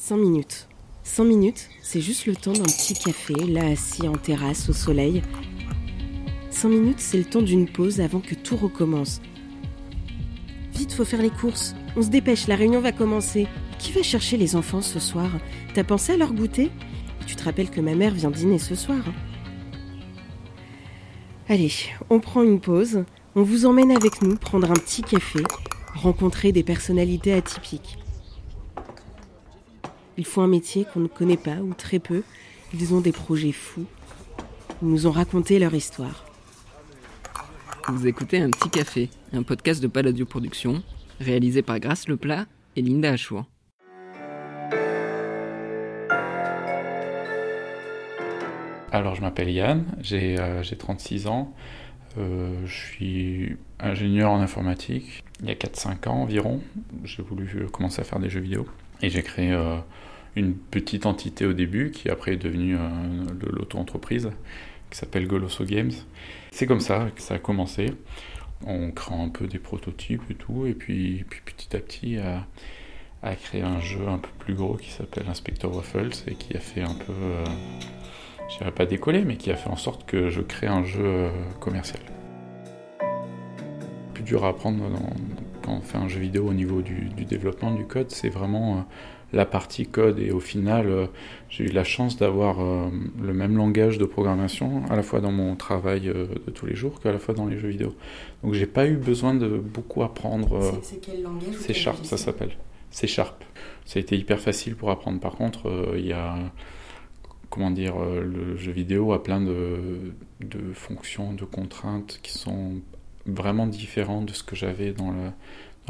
5 minutes. 5 minutes, c'est juste le temps d'un petit café, là assis en terrasse au soleil. 5 minutes, c'est le temps d'une pause avant que tout recommence. Vite, faut faire les courses. On se dépêche, la réunion va commencer. Qui va chercher les enfants ce soir? T'as pensé à leur goûter? Tu te rappelles que ma mère vient dîner ce soir. Allez, on prend une pause. On vous emmène avec nous prendre un petit café, rencontrer des personnalités atypiques. Ils font un métier qu'on ne connaît pas ou très peu. Ils ont des projets fous. Ils nous ont raconté leur histoire. Vous écoutez Un Petit Café, un podcast de Palladio Productions, réalisé par Grâce Leplat et Linda Achour. Alors, je m'appelle Yann, j'ai 36 ans. Euh, je suis ingénieur en informatique. Il y a 4-5 ans environ, j'ai voulu commencer à faire des jeux vidéo. Et j'ai créé euh, une petite entité au début qui après est devenue euh, l'auto-entreprise qui s'appelle Goloso Games. C'est comme ça que ça a commencé. On crée un peu des prototypes et tout, et puis, petit à petit à, à, créer un jeu un peu plus gros qui s'appelle Inspector Waffles et qui a fait un peu, euh, je dirais pas décoller, mais qui a fait en sorte que je crée un jeu euh, commercial. Plus dur à apprendre quand on fait un jeu vidéo au niveau du, du développement du code, c'est vraiment euh, la partie code et au final euh, j'ai eu la chance d'avoir euh, le même langage de programmation à la fois dans mon travail de tous les jours qu'à la fois dans les jeux vidéo. Donc j'ai pas eu besoin de beaucoup apprendre. C'est quel langage C'est Sharp, ça s'appelle. C'est Sharp. Ça a été hyper facile pour apprendre. Par contre, il y a comment dire, le jeu vidéo a plein de, de fonctions, de contraintes qui sont vraiment différentes de ce que j'avais dans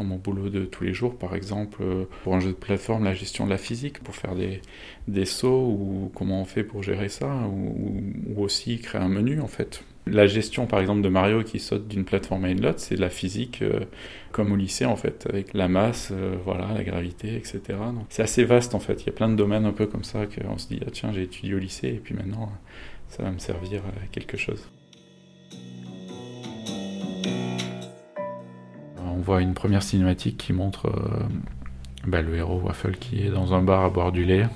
mon boulot de tous les jours, par exemple, euh, pour un jeu de plateforme, la gestion de la physique, pour faire des, sauts, ou comment on fait pour gérer ça, ou, aussi créer un menu en fait. La gestion par exemple de Mario qui saute d'une plateforme à une autre, c'est de la physique euh, comme au lycée en fait, avec la masse, euh, voilà, la gravité, etc. C'est assez vaste en fait, il y a plein de domaines un peu comme ça qu'on se dit, ah tiens j'ai étudié au lycée et puis maintenant ça va me servir à quelque chose. Voit une première cinématique qui montre euh, bah, le héros Waffle qui est dans un bar à boire du lait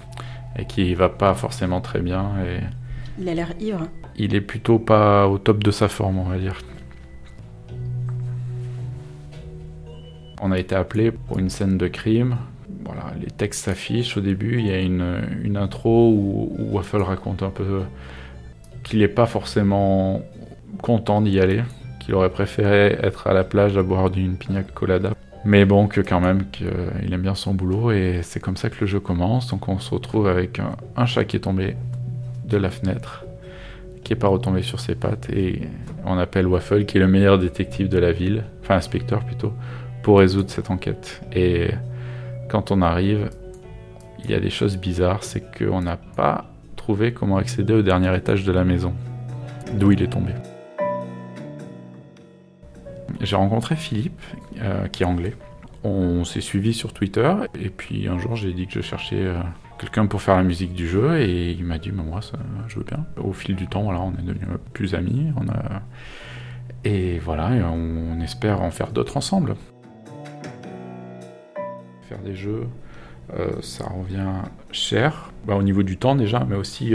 et qui va pas forcément très bien. Et il a l'air ivre. Il est plutôt pas au top de sa forme, on va dire. On a été appelé pour une scène de crime. Voilà, les textes s'affichent au début. Il y a une, une intro où, où, Waffle raconte un peu qu'il n'est pas forcément content d'y aller, qu'il aurait préféré être à la plage à boire d'une pina colada. Mais bon, que quand même, qu'il aime bien son boulot et c'est comme ça que le jeu commence. Donc on se retrouve avec un, un, chat qui est tombé de la fenêtre, qui est pas retombé sur ses pattes et on appelle Waffle, qui est le meilleur détective de la ville, enfin inspecteur plutôt, pour résoudre cette enquête. Et quand on arrive, il y a des choses bizarres, c'est qu'on n'a pas trouvé comment accéder au dernier étage de la maison, d'où il est tombé j'ai rencontré Philippe, euh, qui est anglais. On s'est suivi sur Twitter, et puis un jour j'ai dit que je cherchais euh, quelqu'un pour faire la musique du jeu, et il m'a dit, moi, ça, je veux bien. Au fil du temps, voilà, on est devenus plus amis, et voilà, on, espère en faire d'autres ensemble. Faire des jeux, euh, ça revient cher, bah, au niveau du temps déjà, mais aussi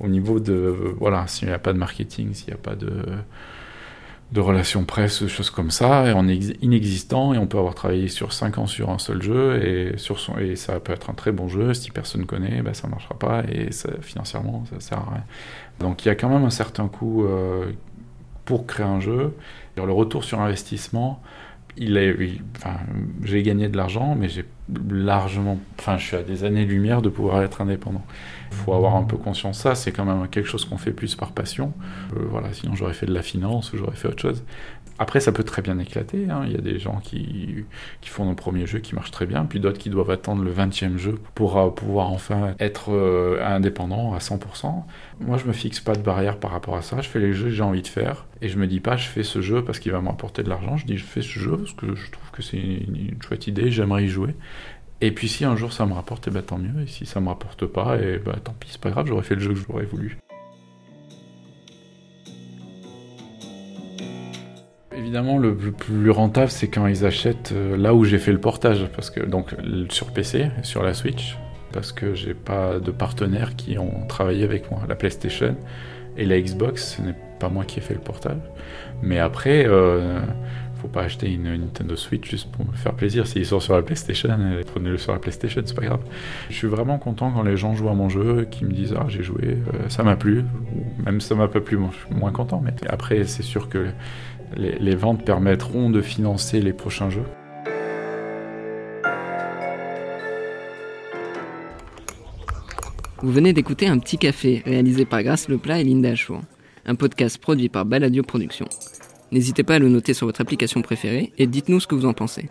au niveau de, voilà, s'il n'y a pas de marketing, s'il n'y a pas de de relations presse, choses comme ça, et on est inexistant, et on peut avoir travaillé sur 5 ans sur un seul jeu, et, sur son, et ça peut être un très bon jeu, si personne ne connaît, ben ça ne marchera pas, et ça, financièrement, ça sert à rien. Donc il y a quand même un certain coût euh, pour créer un jeu. Le retour sur investissement, il enfin, j'ai gagné de l'argent, mais j'ai largement, enfin, je suis à des années-lumière de pouvoir être indépendant. Il faut avoir un peu conscience de ça, c'est quand même quelque chose qu'on fait plus par passion. Euh, voilà, sinon j'aurais fait de la finance ou j'aurais fait autre chose. Après, ça peut très bien éclater. Hein. Il y a des gens qui, qui font nos premiers jeux qui marchent très bien, puis d'autres qui doivent attendre le 20e jeu pour euh, pouvoir enfin être euh, indépendant à 100%. Moi, je me fixe pas de barrière par rapport à ça. Je fais les jeux que j'ai envie de faire. Et je me dis pas, je fais ce jeu parce qu'il va me rapporter de l'argent. Je dis, je fais ce jeu parce que je trouve que c'est une chouette idée, j'aimerais y jouer. Et puis si un jour ça me rapporte, eh ben, tant mieux. Et si ça me rapporte pas, et eh ben, tant pis, c'est pas grave, j'aurais fait le jeu que j'aurais voulu. Évidemment, le plus rentable, c'est quand ils achètent là où j'ai fait le portage, parce que donc sur PC, sur la Switch, parce que j'ai pas de partenaires qui ont travaillé avec moi. La PlayStation et la Xbox, ce n'est pas moi qui ai fait le portage. Mais après, euh, faut pas acheter une Nintendo Switch juste pour me faire plaisir. S'ils sont sur la PlayStation, euh, prenez-le sur la PlayStation, c'est pas grave. Je suis vraiment content quand les gens jouent à mon jeu, qui me disent ah j'ai joué, euh, ça m'a plu, ou même ça m'a pas plu, moi je suis moins content. Mais après, c'est sûr que les, ventes permettront de financer les prochains jeux. Vous venez d'écouter Un Petit Café, réalisé par Grâce Leplat et Linda Chouan, un podcast produit par Baladio Productions. N'hésitez pas à le noter sur votre application préférée et dites-nous ce que vous en pensez.